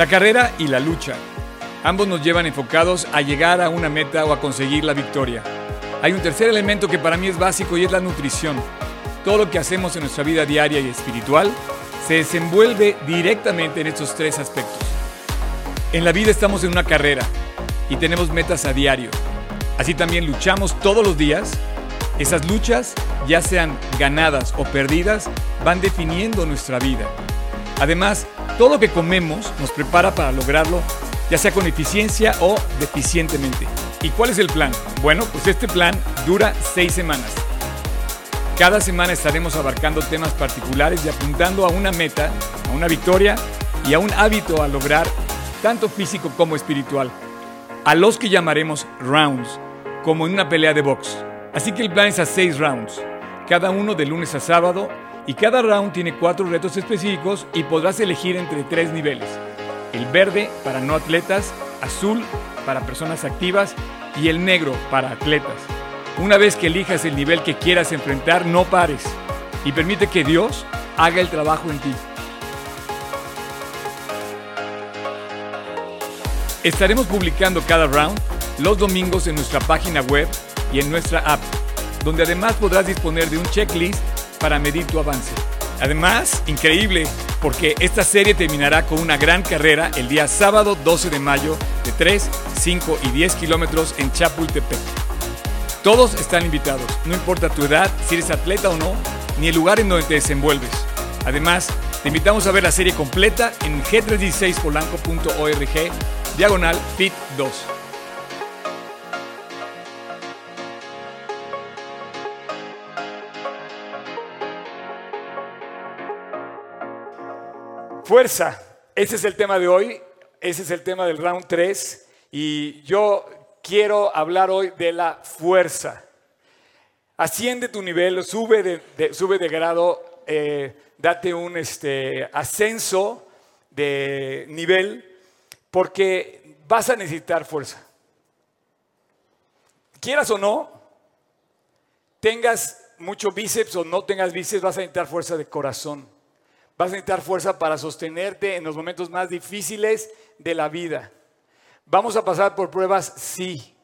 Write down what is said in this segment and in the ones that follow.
La carrera y la lucha. Ambos nos llevan enfocados a llegar a una meta o a conseguir la victoria. Hay un tercer elemento que para mí es básico y es la nutrición. Todo lo que hacemos en nuestra vida diaria y espiritual se desenvuelve directamente en estos tres aspectos. En la vida estamos en una carrera y tenemos metas a diario. Así también luchamos todos los días. Esas luchas, ya sean ganadas o perdidas, van definiendo nuestra vida. Además, todo lo que comemos nos prepara para lograrlo, ya sea con eficiencia o deficientemente. ¿Y cuál es el plan? Bueno, pues este plan dura seis semanas. Cada semana estaremos abarcando temas particulares y apuntando a una meta, a una victoria y a un hábito a lograr, tanto físico como espiritual, a los que llamaremos rounds, como en una pelea de box. Así que el plan es a seis rounds, cada uno de lunes a sábado, y cada round tiene cuatro retos específicos y podrás elegir entre tres niveles. El verde para no atletas, azul para personas activas y el negro para atletas. Una vez que elijas el nivel que quieras enfrentar, no pares y permite que Dios haga el trabajo en ti. Estaremos publicando cada round los domingos en nuestra página web y en nuestra app, donde además podrás disponer de un checklist para medir tu avance. Además, increíble, porque esta serie terminará con una gran carrera el día sábado 12 de mayo de 3, 5 y 10 kilómetros en Chapultepec. Todos están invitados, no importa tu edad, si eres atleta o no, ni el lugar en donde te desenvuelves. Además, te invitamos a ver la serie completa en g316polanco.org, diagonal fit 2. Fuerza, ese es el tema de hoy, ese es el tema del round 3 y yo quiero hablar hoy de la fuerza. Asciende tu nivel, sube de, sube de grado, eh, date un este, ascenso de nivel porque vas a necesitar fuerza. Quieras o no, tengas mucho bíceps o no tengas bíceps, vas a necesitar fuerza de corazón. Vas a necesitar fuerza para sostenerte en los momentos más difíciles de la vida. ¿Vamos a pasar por pruebas? Sí.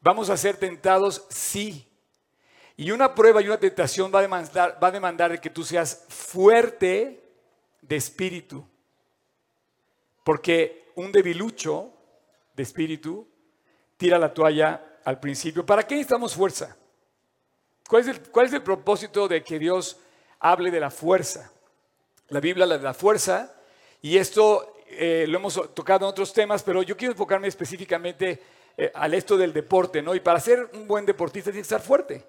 ¿Vamos a ser tentados? Sí. Y una prueba y una tentación va a demandar, va a demandar de que tú seas fuerte de espíritu. Porque un debilucho de espíritu tira la toalla al principio. ¿Para qué necesitamos fuerza? ¿Cuál es el, cuál es el propósito de que Dios hable de la fuerza? La Biblia la de la fuerza, y esto eh, lo hemos tocado en otros temas, pero yo quiero enfocarme específicamente eh, al esto del deporte, ¿no? Y para ser un buen deportista tienes que estar fuerte.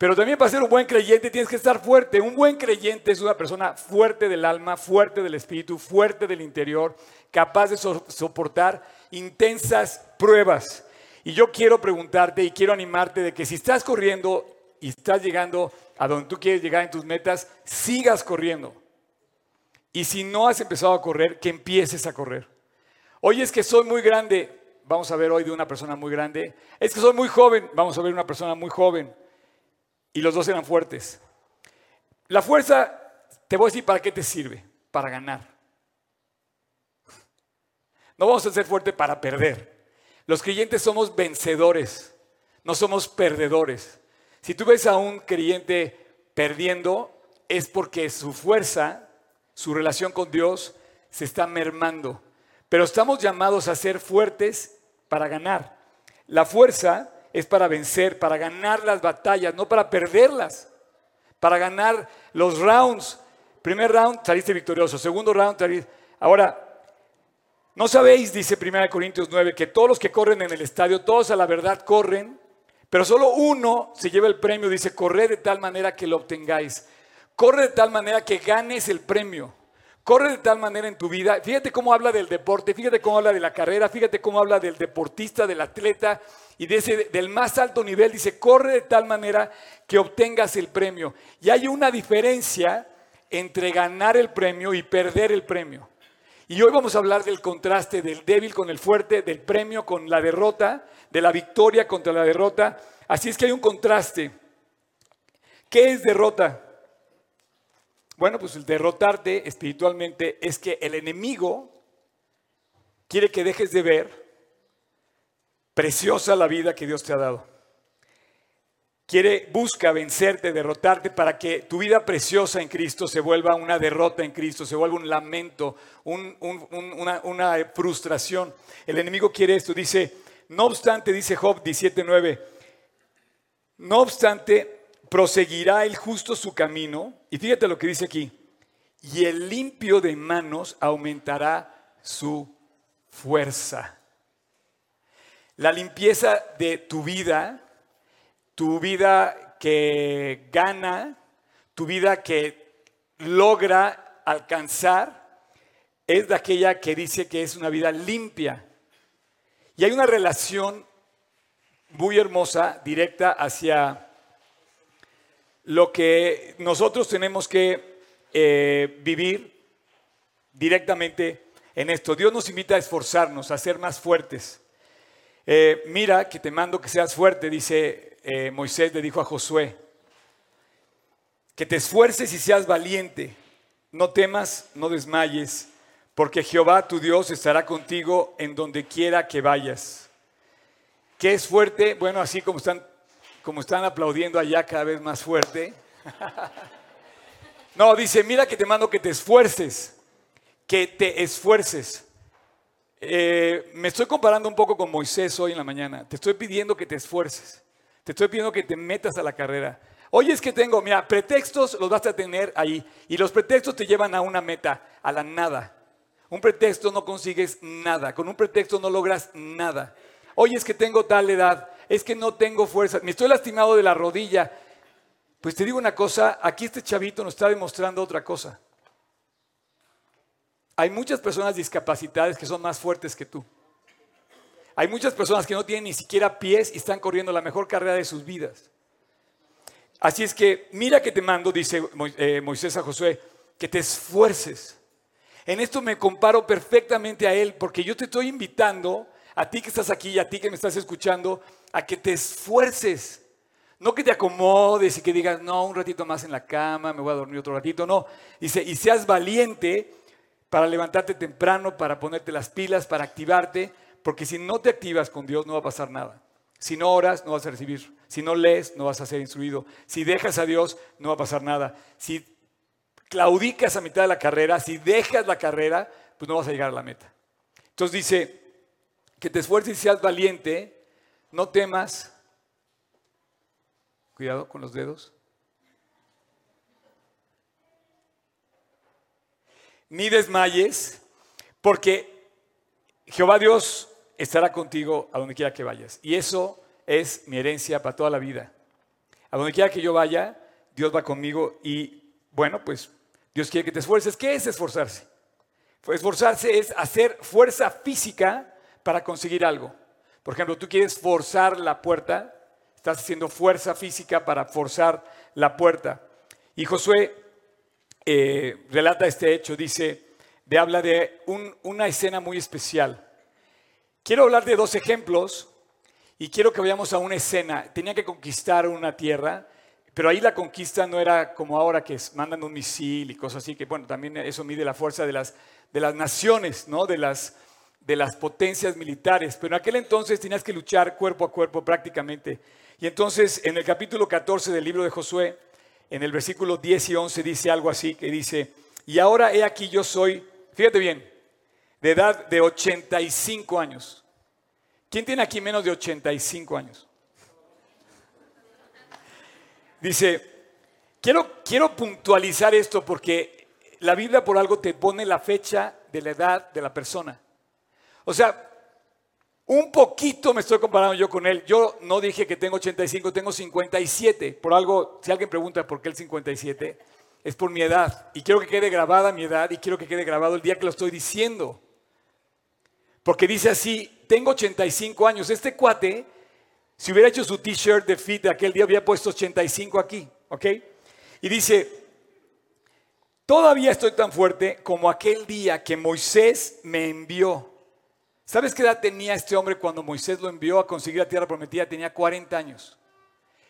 Pero también para ser un buen creyente tienes que estar fuerte. Un buen creyente es una persona fuerte del alma, fuerte del espíritu, fuerte del interior, capaz de soportar intensas pruebas. Y yo quiero preguntarte y quiero animarte de que si estás corriendo y estás llegando a donde tú quieres llegar en tus metas, sigas corriendo. Y si no has empezado a correr, que empieces a correr. Oye, es que soy muy grande. Vamos a ver hoy de una persona muy grande. Es que soy muy joven. Vamos a ver una persona muy joven. Y los dos eran fuertes. La fuerza, te voy a decir para qué te sirve. Para ganar. No vamos a ser fuertes para perder. Los creyentes somos vencedores, no somos perdedores. Si tú ves a un creyente perdiendo, es porque su fuerza su relación con Dios se está mermando. Pero estamos llamados a ser fuertes para ganar. La fuerza es para vencer, para ganar las batallas, no para perderlas. Para ganar los rounds. Primer round saliste victorioso, segundo round saliste... Ahora, no sabéis, dice 1 Corintios 9, que todos los que corren en el estadio, todos a la verdad corren, pero solo uno se lleva el premio, dice, corred de tal manera que lo obtengáis. Corre de tal manera que ganes el premio. Corre de tal manera en tu vida. Fíjate cómo habla del deporte, fíjate cómo habla de la carrera, fíjate cómo habla del deportista, del atleta y de ese, del más alto nivel. Dice, corre de tal manera que obtengas el premio. Y hay una diferencia entre ganar el premio y perder el premio. Y hoy vamos a hablar del contraste del débil con el fuerte, del premio con la derrota, de la victoria contra la derrota. Así es que hay un contraste. ¿Qué es derrota? Bueno, pues el derrotarte espiritualmente es que el enemigo quiere que dejes de ver preciosa la vida que Dios te ha dado. Quiere, busca vencerte, derrotarte para que tu vida preciosa en Cristo se vuelva una derrota en Cristo, se vuelva un lamento, una, frustración. El enemigo quiere esto. Dice, no obstante, dice Job 17.9, no obstante, proseguirá el justo su camino. Y fíjate lo que dice aquí. Y el limpio de manos aumentará su fuerza. La limpieza de tu vida tu vida que gana, tu vida que logra alcanzar, es de aquella que dice que es una vida limpia. Y hay una relación muy hermosa, directa hacia lo que nosotros tenemos que eh, vivir directamente en esto. Dios nos invita a esforzarnos, a ser más fuertes. Eh, mira que te mando que seas fuerte, dice eh, Moisés le dijo a Josué, que te esfuerces y seas valiente, no temas, no desmayes, porque Jehová tu Dios estará contigo en donde quiera que vayas. ¿Qué es fuerte? Bueno, así como están, como están aplaudiendo allá cada vez más fuerte. no, dice, mira que te mando que te esfuerces, que te esfuerces. Eh, me estoy comparando un poco con Moisés hoy en la mañana. Te estoy pidiendo que te esfuerces. Te estoy pidiendo que te metas a la carrera. Oye, es que tengo, mira, pretextos los vas a tener ahí. Y los pretextos te llevan a una meta, a la nada. Un pretexto no consigues nada. Con un pretexto no logras nada. Oye, es que tengo tal edad. Es que no tengo fuerza. Me estoy lastimado de la rodilla. Pues te digo una cosa, aquí este chavito nos está demostrando otra cosa. Hay muchas personas discapacitadas que son más fuertes que tú. Hay muchas personas que no tienen ni siquiera pies y están corriendo la mejor carrera de sus vidas. Así es que mira que te mando, dice eh, Moisés a Josué, que te esfuerces. En esto me comparo perfectamente a él, porque yo te estoy invitando, a ti que estás aquí y a ti que me estás escuchando, a que te esfuerces. No que te acomodes y que digas, no, un ratito más en la cama, me voy a dormir otro ratito. No, dice, y seas valiente para levantarte temprano, para ponerte las pilas, para activarte, porque si no te activas con Dios no va a pasar nada. Si no oras, no vas a recibir. Si no lees, no vas a ser instruido. Si dejas a Dios, no va a pasar nada. Si claudicas a mitad de la carrera, si dejas la carrera, pues no vas a llegar a la meta. Entonces dice, que te esfuerces y seas valiente, no temas. Cuidado con los dedos. Ni desmayes, porque Jehová Dios estará contigo a donde quiera que vayas. Y eso es mi herencia para toda la vida. A donde quiera que yo vaya, Dios va conmigo y bueno, pues Dios quiere que te esfuerces. ¿Qué es esforzarse? Pues esforzarse es hacer fuerza física para conseguir algo. Por ejemplo, tú quieres forzar la puerta, estás haciendo fuerza física para forzar la puerta. Y Josué eh, relata este hecho, dice, de, habla de una escena muy especial. Quiero hablar de dos ejemplos y quiero que vayamos a una escena. Tenía que conquistar una tierra, pero ahí la conquista no era como ahora que mandan un misil y cosas así, que bueno, también eso mide la fuerza de las, de las naciones, ¿no? de, las, de las potencias militares. Pero en aquel entonces tenías que luchar cuerpo a cuerpo prácticamente. Y entonces en el capítulo 14 del libro de Josué, en el versículo 10 y 11 dice algo así, que dice, y ahora he aquí yo soy, fíjate bien, de edad de 85 años. ¿Quién tiene aquí menos de 85 años? Dice, quiero, quiero puntualizar esto porque la Biblia por algo te pone la fecha de la edad de la persona. O sea, un poquito me estoy comparando yo con él. Yo no dije que tengo 85, tengo 57. Por algo, si alguien pregunta por qué el 57, es por mi edad. Y quiero que quede grabada mi edad y quiero que quede grabado el día que lo estoy diciendo. Porque dice así, tengo 85 años. Este cuate, si hubiera hecho su t-shirt de fit de aquel día, había puesto 85 aquí, ¿ok? Y dice, todavía estoy tan fuerte como aquel día que Moisés me envió. ¿Sabes qué edad tenía este hombre cuando Moisés lo envió a conseguir la tierra prometida? Tenía 40 años.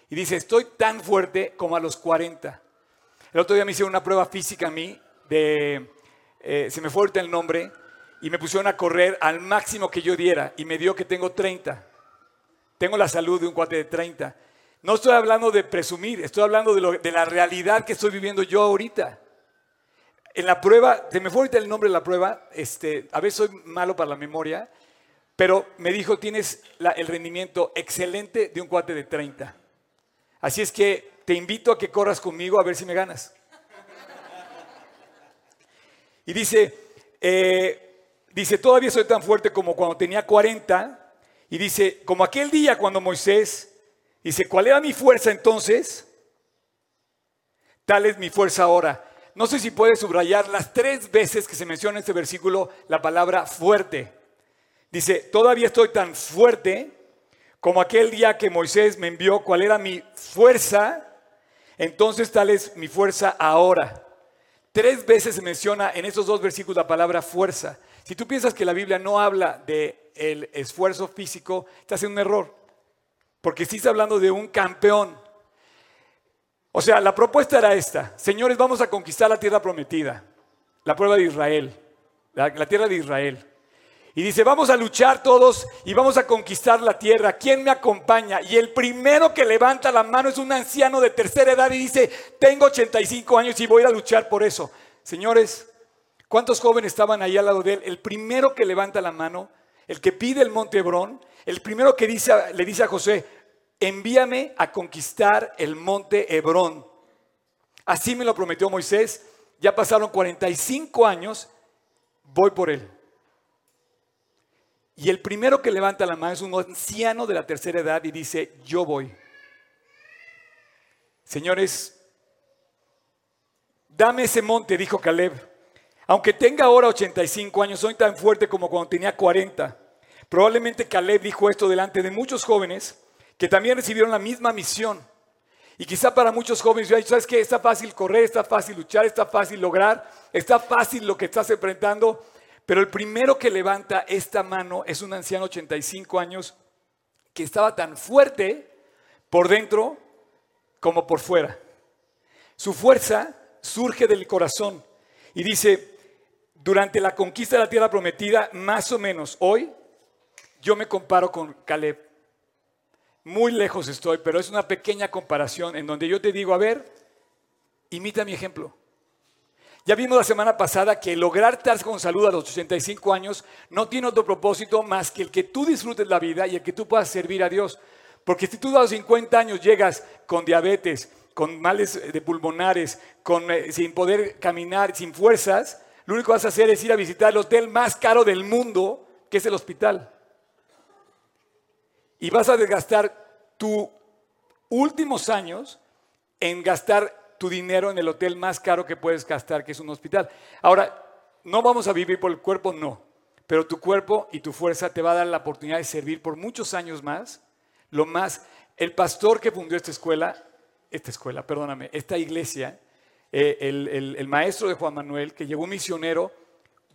Y dice, estoy tan fuerte como a los 40. El otro día me hicieron una prueba física a mí, de, eh, se me fue ahorita el nombre, y me pusieron a correr al máximo que yo diera y me dio que tengo 30. Tengo la salud de un cuate de 30. No estoy hablando de presumir, estoy hablando de, la realidad que estoy viviendo yo ahorita. En la prueba, se me fue ahorita el nombre de la prueba, este, a veces soy malo para la memoria, pero me dijo, tienes el rendimiento excelente de un cuate de 30. Así es que te invito a que corras conmigo a ver si me ganas. Y dice, eh, dice, todavía soy tan fuerte como cuando tenía 40. Y dice, como aquel día cuando Moisés, dice, ¿cuál era mi fuerza entonces? Tal es mi fuerza ahora. No sé si puedes subrayar las tres veces que se menciona en este versículo la palabra fuerte. Dice, todavía estoy tan fuerte como aquel día que Moisés me envió cuál era mi fuerza, entonces tal es mi fuerza ahora. Tres veces se menciona en estos dos versículos la palabra fuerza. Si tú piensas que la Biblia no habla de el esfuerzo físico, estás en un error. Porque sí está hablando de un campeón. O sea, la propuesta era esta. Señores, vamos a conquistar la tierra prometida. La prueba de Israel. la tierra de Israel. Y dice, vamos a luchar todos y vamos a conquistar la tierra. ¿Quién me acompaña? Y el primero que levanta la mano es un anciano de tercera edad y dice, tengo 85 años y voy a luchar por eso. Señores, ¿cuántos jóvenes estaban ahí al lado de él? El primero que levanta la mano, el que pide el monte Hebrón, el primero que le dice a José, envíame a conquistar el monte Hebrón. Así me lo prometió Moisés. Ya pasaron 45 años, voy por él. Y el primero que levanta la mano es un anciano de la tercera edad y dice, yo voy. Señores, dame ese monte, dijo Caleb. Aunque tenga ahora 85 años, soy tan fuerte como cuando tenía 40. Probablemente Caleb dijo esto delante de muchos jóvenes que también recibieron la misma misión. Y quizá para muchos jóvenes, ¿sabes qué? Está fácil correr, está fácil luchar, está fácil lograr, está fácil lo que estás enfrentando. Pero el primero que levanta esta mano es un anciano 85 años que estaba tan fuerte por dentro como por fuera. Su fuerza surge del corazón y dice, durante la conquista de la tierra prometida, más o menos hoy, yo me comparo con Caleb. Muy lejos estoy, pero es una pequeña comparación en donde yo te digo, a ver, imita mi ejemplo. Ya vimos la semana pasada que lograr estar con salud a los 85 años no tiene otro propósito más que el que tú disfrutes la vida y el que tú puedas servir a Dios. Porque si tú a los 50 años llegas con diabetes, con males de pulmonares, con, eh, sin poder caminar, sin fuerzas, lo único que vas a hacer es ir a visitar el hotel más caro del mundo, que es el hospital. Y vas a desgastar tus últimos años en gastar tu dinero en el hotel más caro que puedes gastar, que es un hospital. Ahora, no vamos a vivir por el cuerpo, no. Pero tu cuerpo y tu fuerza te va a dar la oportunidad de servir por muchos años más. Lo más, el pastor que fundó esta escuela, esta escuela, perdóname, esta iglesia, eh, el, el maestro de Juan Manuel, que llegó misionero,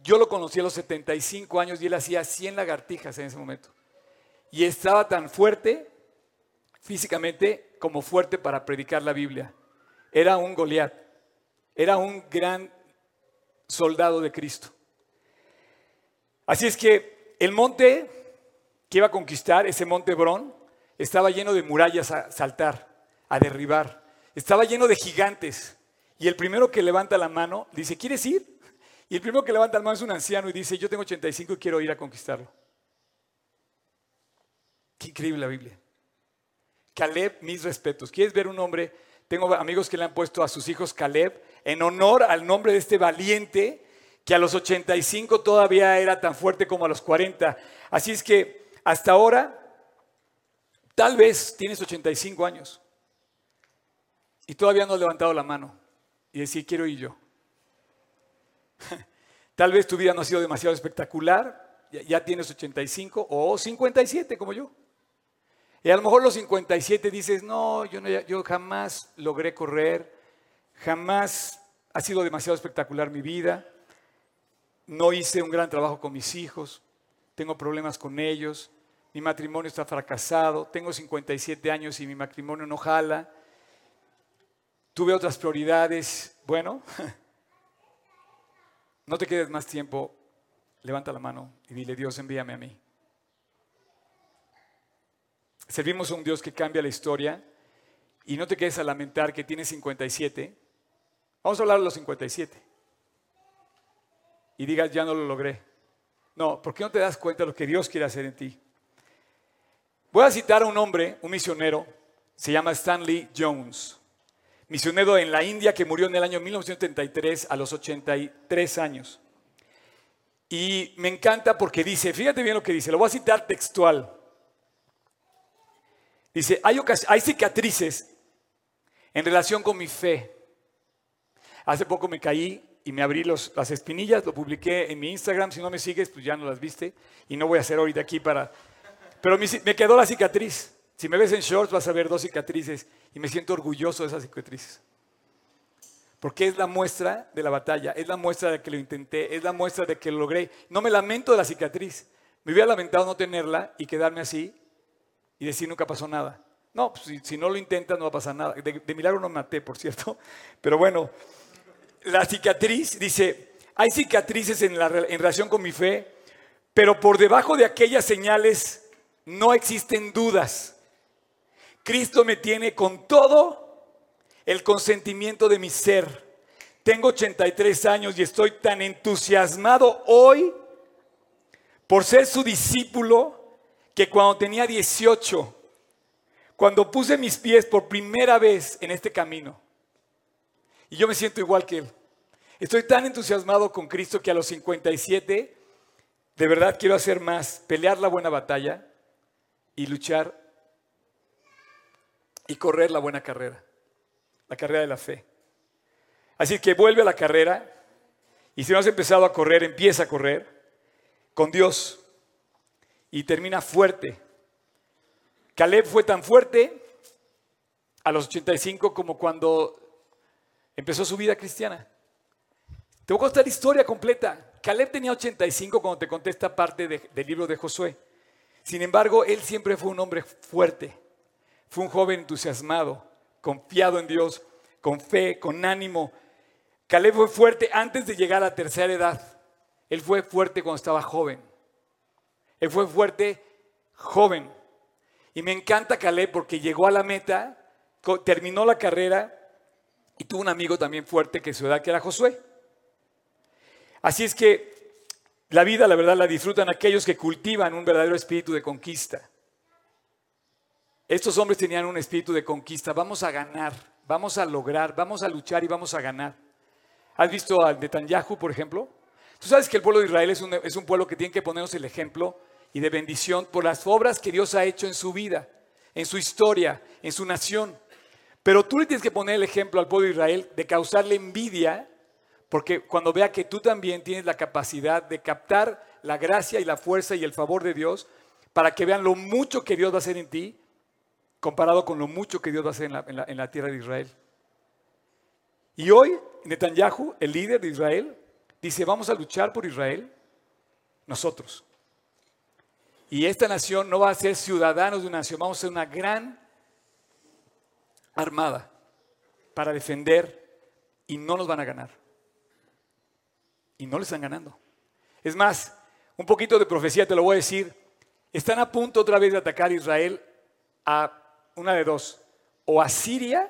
yo lo conocí a los 75 años y él hacía 100 lagartijas en ese momento. Y estaba tan fuerte físicamente como fuerte para predicar la Biblia era un Goliat, era un gran soldado de Cristo. Así es que el monte que iba a conquistar, ese monte Hebrón, estaba lleno de murallas a saltar, a derribar. Estaba lleno de gigantes. Y el primero que levanta la mano dice, ¿quieres ir? Y el primero que levanta la mano es un anciano y dice, yo tengo 85 y quiero ir a conquistarlo. Qué increíble la Biblia. Caleb, mis respetos. ¿Quieres ver un hombre tengo amigos que le han puesto a sus hijos Caleb en honor al nombre de este valiente que a los 85 todavía era tan fuerte como a los 40. Así es que hasta ahora, tal vez tienes 85 años y todavía no has levantado la mano y decir, quiero ir yo. tal vez tu vida no ha sido demasiado espectacular, ya tienes 85 o 57 como yo. Y a lo mejor los 57 dices, no, yo, yo jamás logré correr, jamás ha sido demasiado espectacular mi vida, no hice un gran trabajo con mis hijos, tengo problemas con ellos, mi matrimonio está fracasado, tengo 57 años y mi matrimonio no jala, tuve otras prioridades. Bueno, no te quedes más tiempo. levanta la mano y dile, Dios, envíame a mí. Servimos a un Dios que cambia la historia y no te quedes a lamentar que tienes 57. Vamos a hablar de los 57. Y digas, ya no lo logré. No, ¿por qué no te das cuenta de lo que Dios quiere hacer en ti? Voy a citar a un hombre, un misionero, se llama Stanley Jones, misionero en la India que murió en el año 1933 a los 83 años. Y me encanta porque dice, fíjate bien lo que dice, lo voy a citar textual. Dice, hay, hay cicatrices en relación con mi fe. Hace poco me caí y me abrí las espinillas, lo publiqué en mi Instagram, si no me sigues, pues ya no las viste, y no voy a hacer ahorita aquí para... Pero me quedó la cicatriz. Si me ves en shorts vas a ver dos cicatrices y me siento orgulloso de esas cicatrices. Porque es la muestra de la batalla, es la muestra de que lo intenté, es la muestra de que lo logré. No me lamento de la cicatriz. Me hubiera lamentado no tenerla y quedarme así y decir nunca pasó nada. No, pues, si, no lo intentas no va a pasar nada. De, milagro no maté, por cierto. Pero bueno, la cicatriz, dice, hay cicatrices en, en relación con mi fe, pero por debajo de aquellas señales no existen dudas. Cristo me tiene con todo el consentimiento de mi ser. Tengo 83 años y estoy tan entusiasmado hoy por ser su discípulo que cuando tenía 18, cuando puse mis pies por primera vez en este camino, y yo me siento igual que él, estoy tan entusiasmado con Cristo que a los 57, de verdad quiero hacer más, pelear la buena batalla y luchar y correr la buena carrera, la carrera de la fe. Así que vuelve a la carrera y si no has empezado a correr, empieza a correr con Dios y termina fuerte. Caleb fue tan fuerte a los 85 como cuando empezó su vida cristiana. Te voy a contar la historia completa. Caleb tenía 85 cuando te conté esta parte del libro de Josué. Sin embargo, él siempre fue un hombre fuerte. Fue un joven entusiasmado, confiado en Dios, con fe, con ánimo. Caleb fue fuerte antes de llegar a la tercera edad. Él fue fuerte cuando estaba joven. Él fue fuerte, joven. Y me encanta Caleb porque llegó a la meta, terminó la carrera y tuvo un amigo también fuerte que su edad era Josué. Así es que la vida, la verdad, la disfrutan aquellos que cultivan un verdadero espíritu de conquista. Estos hombres tenían un espíritu de conquista. Vamos a ganar, vamos a lograr, vamos a luchar y vamos a ganar. ¿Has visto al Netanyahu, por ejemplo? Tú sabes que el pueblo de Israel es un, es un pueblo que tiene que ponernos el ejemplo y de bendición por las obras que Dios ha hecho en su vida, en su historia, en su nación. Pero tú le tienes que poner el ejemplo al pueblo de Israel de causarle envidia, porque cuando vea que tú también tienes la capacidad de captar la gracia y la fuerza y el favor de Dios, para que vean lo mucho que Dios va a hacer en ti, comparado con lo mucho que Dios va a hacer en la, en la tierra de Israel. Y hoy Netanyahu, el líder de Israel, Dice, vamos a luchar por Israel nosotros. Y esta nación no va a ser ciudadanos de una nación, vamos a ser una gran armada para defender y no nos van a ganar. Y no le están ganando. Es más, un poquito de profecía te lo voy a decir. Están a punto otra vez de atacar a Israel a una de dos, o a Siria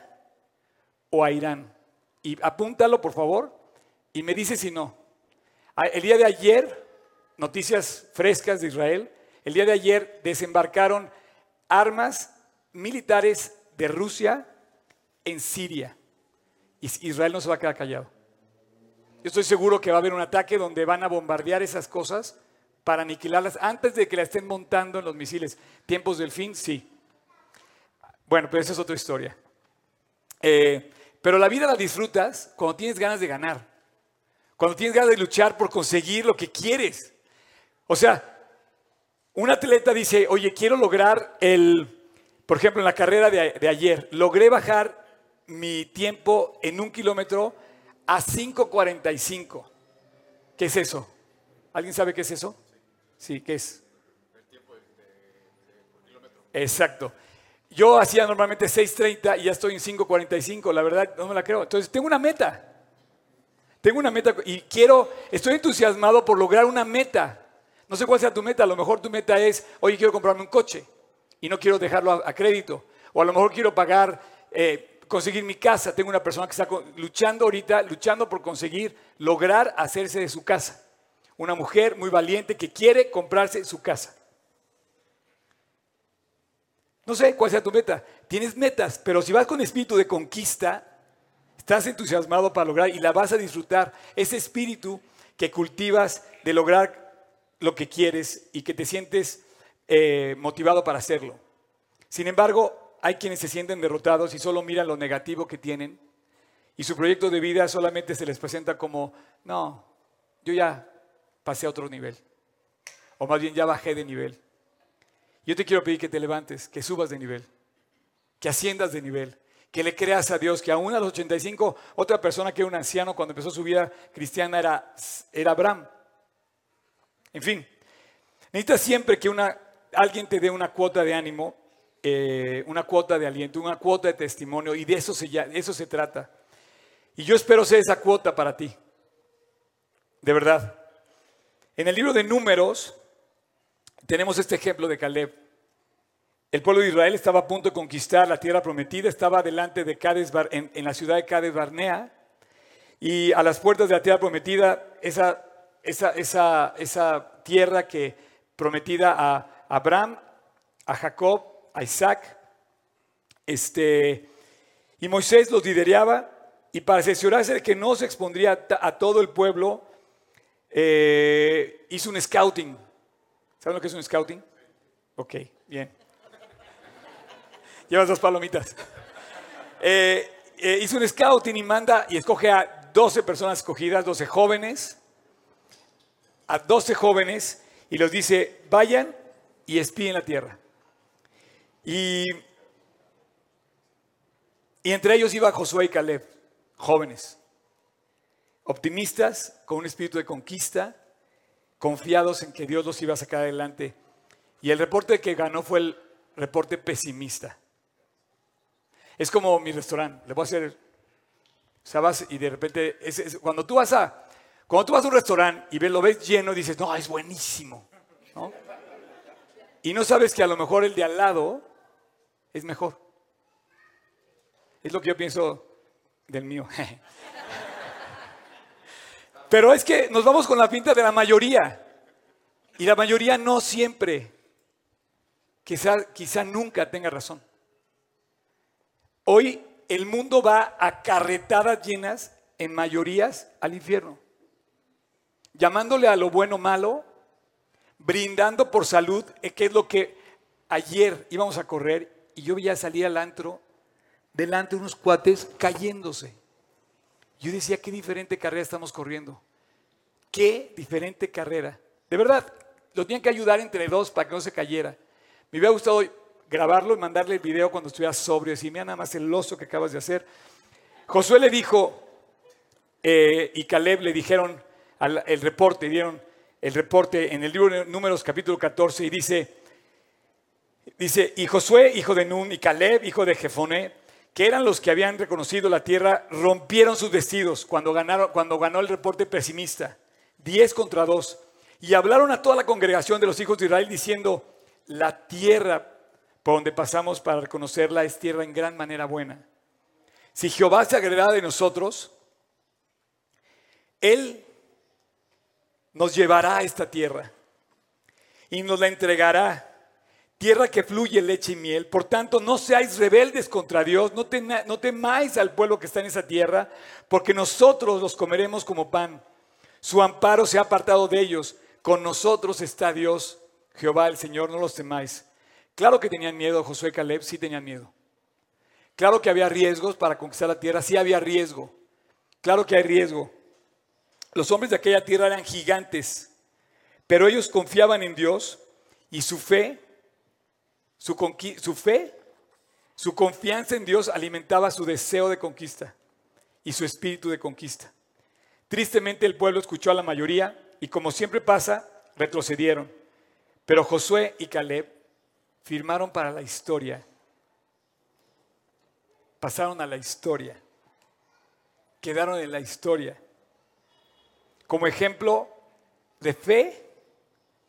o a Irán. Y apúntalo, por favor, y me dice si no. El día de ayer, noticias frescas de Israel, el día de ayer desembarcaron armas militares de Rusia en Siria. Israel no se va a quedar callado. Yo estoy seguro que va a haber un ataque donde van a bombardear esas cosas para aniquilarlas antes de que la estén montando en los misiles. ¿Tiempos del fin? Sí. Bueno, pero esa es otra historia. Eh, pero la vida la disfrutas cuando tienes ganas de ganar. Cuando tienes ganas de luchar por conseguir lo que quieres. O sea, un atleta dice, oye, quiero lograr el, por ejemplo, en la carrera de, ayer, logré bajar mi tiempo en un kilómetro a 5.45. ¿Qué es eso? ¿Alguien sabe qué es eso? Sí, ¿qué es? El tiempo por kilómetro. Exacto. Yo hacía normalmente 6.30 y ya estoy en 5.45, la verdad no me la creo. Entonces tengo una meta. Tengo una meta y quiero, estoy entusiasmado por lograr una meta. No sé cuál sea tu meta, a lo mejor tu meta es, oye, quiero comprarme un coche y no quiero dejarlo a, crédito. O a lo mejor quiero pagar, eh, conseguir mi casa. Tengo una persona que está luchando ahorita, luchando por conseguir lograr hacerse de su casa. Una mujer muy valiente que quiere comprarse su casa. No sé cuál sea tu meta. Tienes metas, pero si vas con espíritu de conquista, estás entusiasmado para lograr y la vas a disfrutar. Ese espíritu que cultivas de lograr lo que quieres y que te sientes eh, motivado para hacerlo. Sin embargo, hay quienes se sienten derrotados y solo miran lo negativo que tienen y su proyecto de vida solamente se les presenta como, no, yo ya pasé a otro nivel, o más bien ya bajé de nivel. Yo te quiero pedir que te levantes, que subas de nivel, que asciendas de nivel, que le creas a Dios, que aún a los 85, otra persona que era un anciano cuando empezó su vida cristiana era, era Abraham. En fin, necesitas siempre que una, alguien te dé una cuota de ánimo, eh, una cuota de aliento, una cuota de testimonio, y de eso, se, de eso se trata. Y yo espero ser esa cuota para ti, de verdad. En el libro de números tenemos este ejemplo de Caleb. El pueblo de Israel estaba a punto de conquistar la tierra prometida, estaba delante de Cades, en, la ciudad de Cades Barnea, y a las puertas de la tierra prometida, esa, esa, esa, esa tierra que prometida a Abraham, a Jacob, a Isaac. Este, y Moisés los lideraba y para asegurarse de que no se expondría a todo el pueblo, eh, hizo un scouting. ¿Saben lo que es un scouting? Ok, bien. Llevas dos palomitas. Eh, eh, hizo un scouting y manda y escoge a 12 personas escogidas, 12 jóvenes, a 12 jóvenes y los dice, vayan y espíen la tierra. Y, y entre ellos iba Josué y Caleb, jóvenes, optimistas, con un espíritu de conquista, confiados en que Dios los iba a sacar adelante. Y el reporte que ganó fue el reporte pesimista. Es como mi restaurante, le voy a hacer, sabes, y de repente, cuando tú vas a, cuando tú vas a un restaurante y lo ves lleno, dices, no, es buenísimo. Y no sabes que a lo mejor el de al lado es mejor. Es lo que yo pienso del mío. Pero es que nos vamos con la pinta de la mayoría. Y la mayoría no siempre, quizá, quizá nunca tenga razón. Hoy el mundo va a carretadas llenas en mayorías al infierno llamándole a lo bueno malo, brindando por salud, eh, que es lo que ayer íbamos a correr y yo veía salir al antro delante de unos cuates cayéndose. Yo decía, qué diferente carrera estamos corriendo. Qué diferente carrera. De verdad, lo tenían que ayudar entre dos para que no se cayera. Me hubiera gustado grabarlo y mandarle el video cuando estuviera sobrio. Decir, mira nada más el oso que acabas de hacer. Josué le dijo, eh, y Caleb le dijeron, el reporte, dieron el reporte en el libro de Números capítulo 14 y dice, dice, y Josué, hijo de Nun, y Caleb, hijo de Jefoné, que eran los que habían reconocido la tierra, rompieron sus vestidos cuando, ganaron, cuando ganó el reporte pesimista, 10 contra 2, y hablaron a toda la congregación de los hijos de Israel diciendo, la tierra por donde pasamos para reconocerla es tierra en gran manera buena. Si Jehová se agrada de nosotros, Él nos llevará a esta tierra y nos la entregará. Tierra que fluye leche y miel. Por tanto, no seáis rebeldes contra Dios, no temáis al pueblo que está en esa tierra, porque nosotros los comeremos como pan. Su amparo se ha apartado de ellos. Con nosotros está Dios, Jehová el Señor, no los temáis. Claro que tenían miedo, Josué y Caleb sí tenían miedo. Claro que había riesgos para conquistar la tierra, sí había riesgo. Claro que hay riesgo. Los hombres de aquella tierra eran gigantes, pero ellos confiaban en Dios y su fe, su, su fe, su confianza en Dios alimentaba su deseo de conquista y su espíritu de conquista. Tristemente el pueblo escuchó a la mayoría y como siempre pasa, retrocedieron. Pero Josué y Caleb firmaron para la historia, pasaron a la historia, quedaron en la historia como ejemplo de fe,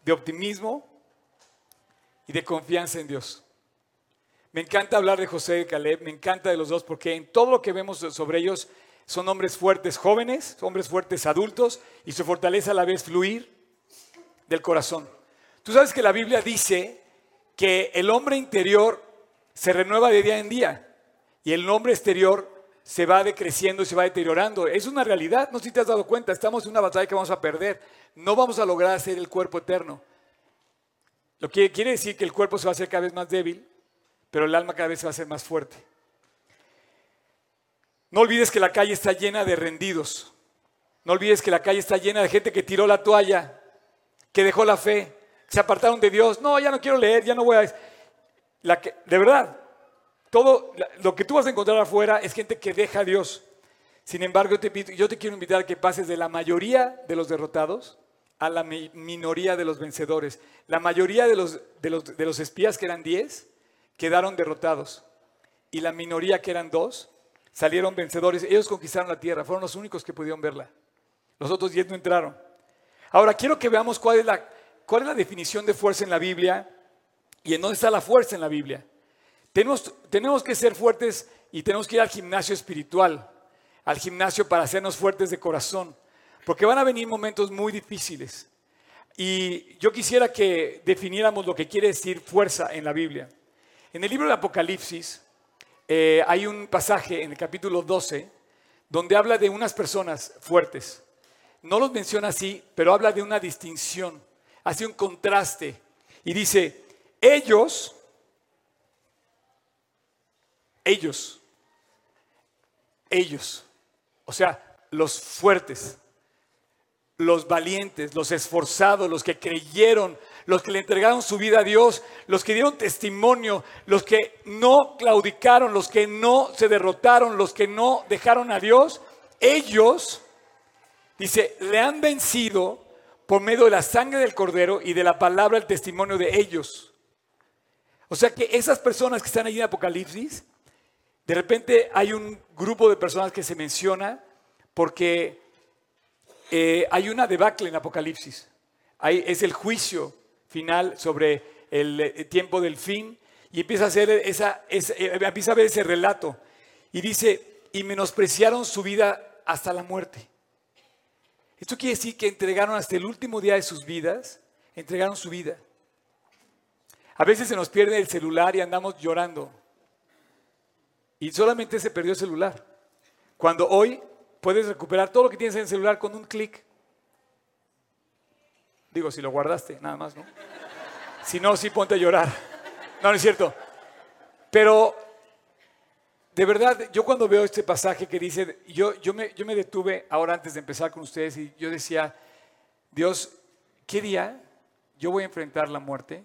de optimismo y de confianza en Dios. Me encanta hablar de José y Caleb, me encanta de los dos porque en todo lo que vemos sobre ellos son hombres fuertes jóvenes, hombres fuertes adultos y su fortaleza a la vez fluir del corazón. Tú sabes que la Biblia dice que el hombre interior se renueva de día en día y el hombre exterior se va decreciendo y se va deteriorando. Es una realidad, no sé si te has dado cuenta, estamos en una batalla que vamos a perder. No vamos a lograr hacer el cuerpo eterno. Lo que quiere decir que el cuerpo se va a hacer cada vez más débil, pero el alma cada vez se va a hacer más fuerte. No olvides que la calle está llena de rendidos. No olvides que la calle está llena de gente que tiró la toalla, que dejó la fe, se apartaron de Dios. No, ya no quiero leer, ya no voy a... La que, de verdad, todo lo que tú vas a encontrar afuera es gente que deja a Dios. Sin embargo, yo te, yo te quiero invitar a que pases de la mayoría de los derrotados a la minoría de los vencedores. La mayoría de los, de los, de los espías, que eran 10, quedaron derrotados. Y la minoría, que eran dos, salieron vencedores. Ellos conquistaron la tierra, fueron los únicos que pudieron verla. Los otros 10 no entraron. Ahora, quiero que veamos cuál es, la, cuál es la definición de fuerza en la Biblia y en dónde está la fuerza en la Biblia. Tenemos, tenemos que ser fuertes y tenemos que ir al gimnasio espiritual, al gimnasio para hacernos fuertes de corazón, porque van a venir momentos muy difíciles. Y yo quisiera que definiéramos lo que quiere decir fuerza en la Biblia. En el libro de Apocalipsis eh, hay un pasaje en el capítulo 12 donde habla de unas personas fuertes. No los menciona así, pero habla de una distinción, hace un contraste y dice, ellos ellos, ellos, o sea, los fuertes, los valientes, los esforzados, los que creyeron, los que le entregaron su vida a Dios, los que dieron testimonio, los que no claudicaron, los que no se derrotaron, los que no dejaron a Dios, ellos, dice, le han vencido por medio de la sangre del cordero y de la palabra, el testimonio de ellos. O sea que esas personas que están allí en Apocalipsis, de repente hay un grupo de personas que se menciona porque eh, hay una debacle en Apocalipsis. es el juicio final sobre el, eh, tiempo del fin y empieza a, hacer esa, eh, empieza a ver ese relato. Y dice, y menospreciaron su vida hasta la muerte. Esto quiere decir que entregaron hasta el último día de sus vidas, entregaron su vida. A veces se nos pierde el celular y andamos llorando y solamente se perdió el celular. Cuando hoy puedes recuperar todo lo que tienes en el celular con un clic. Digo, si lo guardaste, nada más, ¿no? Si no, sí ponte a llorar. No, no es cierto. Pero, de verdad, yo cuando veo este pasaje que dice, yo, yo, me, yo me detuve ahora antes de empezar con ustedes y yo decía, Dios, ¿qué día yo voy a enfrentar la muerte?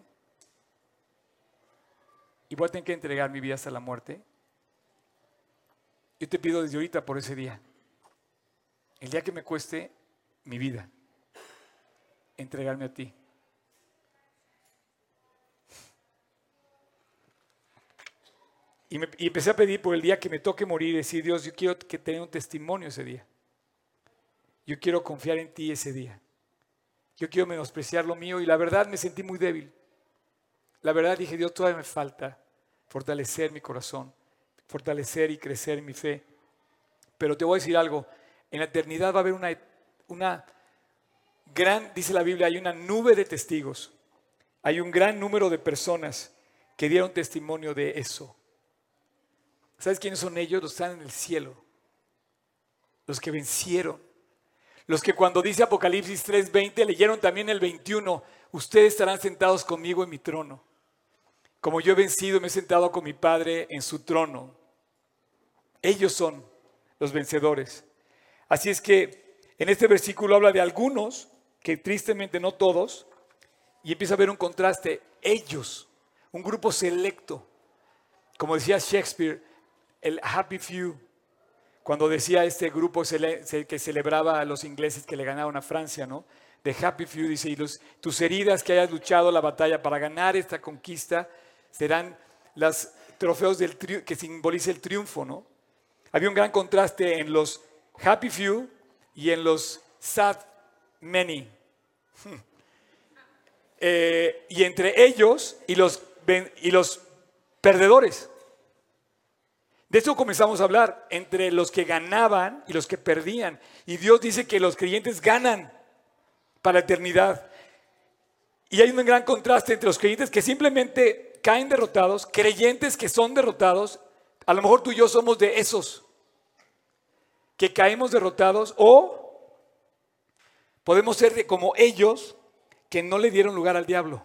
Y voy a tener que entregar mi vida hasta la muerte. Yo te pido desde ahorita por ese día. El día que me cueste mi vida, entregarme a ti. Y, empecé a pedir por el día que me toque morir, decir, Dios, yo quiero que tenga un testimonio ese día. Yo quiero confiar en ti ese día. Yo quiero menospreciar lo mío y la verdad me sentí muy débil. La verdad dije, Dios, todavía me falta fortalecer mi corazón fortalecer y crecer mi fe. Pero te voy a decir algo, en la eternidad va a haber una, una gran, dice la Biblia, hay una nube de testigos, hay un gran número de personas que dieron testimonio de eso. ¿Sabes quiénes son ellos? Los que están en el cielo, los que vencieron, los que cuando dice Apocalipsis 3:20 leyeron también el 21, ustedes estarán sentados conmigo en mi trono. Como yo he vencido, me he sentado con mi Padre en su trono. Ellos son los vencedores. Así es que en este versículo habla de algunos, que tristemente no todos, y empieza a ver un contraste. Ellos, un grupo selecto. Como decía Shakespeare, el happy few. Cuando decía este grupo que celebraba a los ingleses que le ganaron a Francia, ¿no? De happy few, dice, y tus heridas que hayas luchado la batalla para ganar esta conquista serán los trofeos del que simboliza el triunfo, ¿no? Había un gran contraste en los happy few y en los sad many. Eh, y entre ellos y los, y los perdedores. De eso comenzamos a hablar, entre los que ganaban y los que perdían. Y Dios dice que los creyentes ganan para la eternidad. Y hay un gran contraste entre los creyentes que simplemente caen derrotados, creyentes que son derrotados. A lo mejor tú y yo somos de esos que caemos derrotados o podemos ser de como ellos que no le dieron lugar al diablo,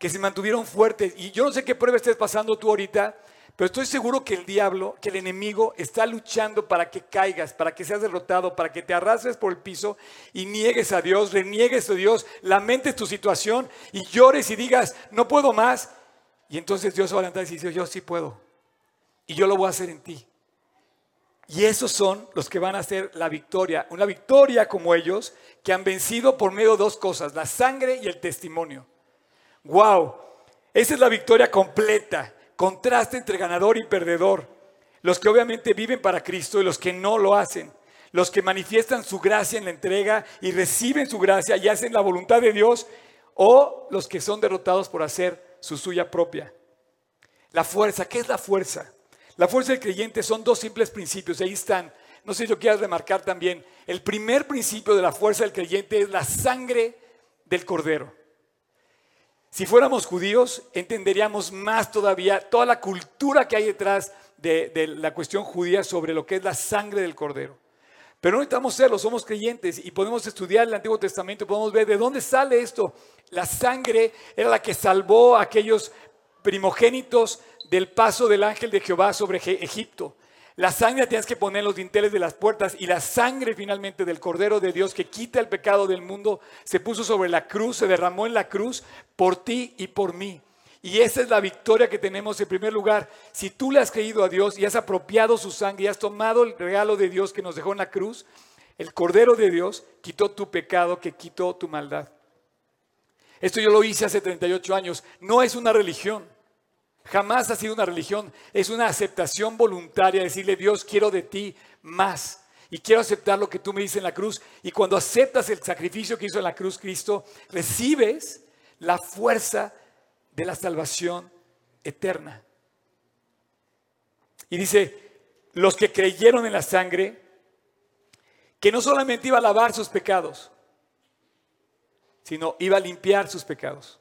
que se mantuvieron fuertes. Y yo no sé qué prueba estés pasando tú ahorita, pero estoy seguro que el diablo, que el enemigo está luchando para que caigas, para que seas derrotado, para que te arrastres por el piso y niegues a Dios, reniegues a Dios, lamentes tu situación y llores y digas, no puedo más. Y entonces Dios va a levantar y dice, yo sí puedo. Y yo lo voy a hacer en ti. Y esos son los que van a hacer la victoria. Una victoria como ellos, que han vencido por medio de dos cosas, la sangre y el testimonio. ¡Wow! Esa es la victoria completa. Contraste entre ganador y perdedor. Los que obviamente viven para Cristo y los que no lo hacen. Los que manifiestan su gracia en la entrega y reciben su gracia y hacen la voluntad de Dios. O los que son derrotados por hacer su suya propia. La fuerza, ¿qué es la fuerza? La fuerza del creyente son dos simples principios, ahí están. No sé si lo quieras remarcar también. El primer principio de la fuerza del creyente es la sangre del cordero. Si fuéramos judíos, entenderíamos más todavía toda la cultura que hay detrás de, la cuestión judía sobre lo que es la sangre del cordero. Pero no necesitamos serlo, somos creyentes y podemos estudiar el Antiguo Testamento, podemos ver de dónde sale esto. La sangre era la que salvó a aquellos primogénitos del paso del ángel de Jehová sobre Egipto. La sangre tienes que poner en los dinteles de las puertas y la sangre finalmente del Cordero de Dios que quita el pecado del mundo se puso sobre la cruz, se derramó en la cruz por ti y por mí. Y esa es la victoria que tenemos en primer lugar. Si tú le has creído a Dios y has apropiado su sangre y has tomado el regalo de Dios que nos dejó en la cruz, el Cordero de Dios quitó tu pecado, que quitó tu maldad. Esto yo lo hice hace 38 años. No es una religión. Jamás ha sido una religión, es una aceptación voluntaria, decirle, Dios, quiero de ti más. Y quiero aceptar lo que tú me dices en la cruz. Y cuando aceptas el sacrificio que hizo en la cruz Cristo, recibes la fuerza de la salvación eterna. Y dice, los que creyeron en la sangre, que no solamente iba a lavar sus pecados, sino iba a limpiar sus pecados.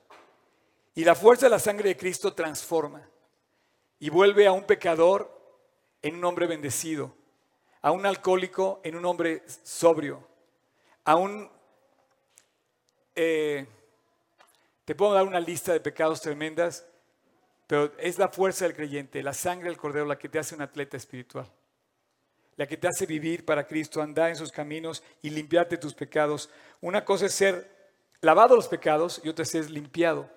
Y la fuerza de la sangre de Cristo transforma y vuelve a un pecador en un hombre bendecido, a un alcohólico en un hombre sobrio, a un... Eh, te puedo dar una lista de pecados tremendas, pero es la fuerza del creyente, la sangre del cordero la que te hace un atleta espiritual, la que te hace vivir para Cristo, andar en sus caminos y limpiarte tus pecados. Una cosa es ser lavado los pecados y otra es limpiado.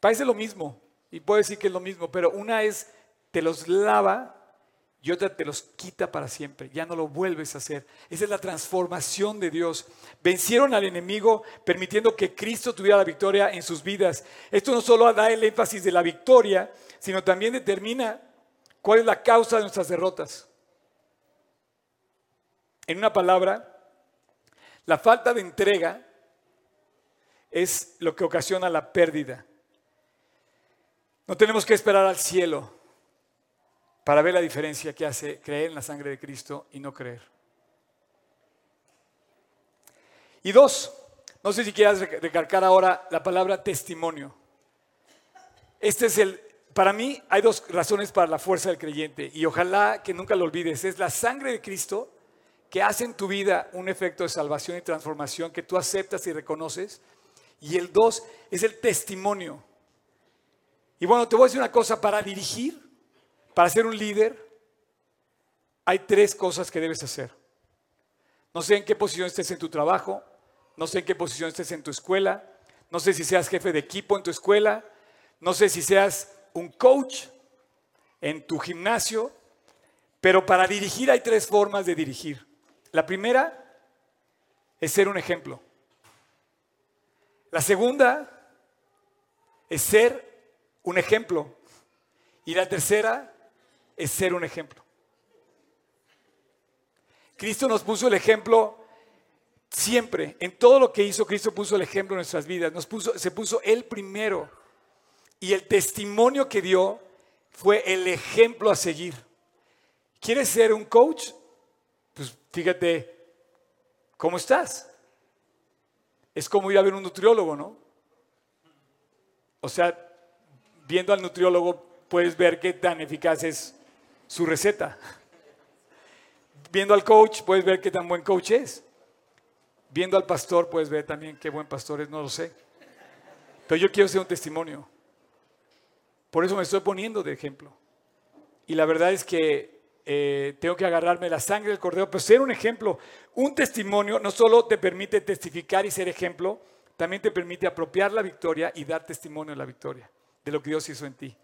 Parece lo mismo, y puedo decir que es lo mismo, pero una es te los lava y otra te los quita para siempre, ya no lo vuelves a hacer. Esa es la transformación de Dios. Vencieron al enemigo permitiendo que Cristo tuviera la victoria en sus vidas. Esto no solo da el énfasis de la victoria, sino también determina cuál es la causa de nuestras derrotas. En una palabra, la falta de entrega es lo que ocasiona la pérdida. No tenemos que esperar al cielo para ver la diferencia que hace creer en la sangre de Cristo y no creer. Y dos, no sé si quieras recalcar ahora la palabra testimonio. Este es el, para mí hay dos razones para la fuerza del creyente y ojalá que nunca lo olvides. Es la sangre de Cristo que hace en tu vida un efecto de salvación y transformación que tú aceptas y reconoces. Y el dos es el testimonio. Y bueno, te voy a decir una cosa, para dirigir, para ser un líder, hay tres cosas que debes hacer. No sé en qué posición estés en tu trabajo, no sé en qué posición estés en tu escuela, no sé si seas jefe de equipo en tu escuela, no sé si seas un coach en tu gimnasio, pero para dirigir hay tres formas de dirigir. La primera es ser un ejemplo. La segunda es ser un ejemplo. Y la tercera es ser un ejemplo. Cristo nos puso el ejemplo Siempre, en todo lo que hizo, Cristo puso el ejemplo en nuestras vidas. Nos puso, se puso Él primero. Y el testimonio que dio fue el ejemplo a seguir. ¿Quieres ser un coach? Pues fíjate cómo estás. Es como ir a ver un nutriólogo, ¿no? O sea, viendo al nutriólogo puedes ver qué tan eficaz es su receta. Viendo al coach puedes ver qué tan buen coach es. Viendo al pastor puedes ver también qué buen pastor es, no lo sé. Pero yo quiero ser un testimonio. Por eso me estoy poniendo de ejemplo. Y la verdad es que eh, tengo que agarrarme la sangre del cordero, pero ser un ejemplo, un testimonio, no solo te permite testificar y ser ejemplo, también te permite apropiar la victoria y dar testimonio de la victoria, de lo que Dios hizo en ti.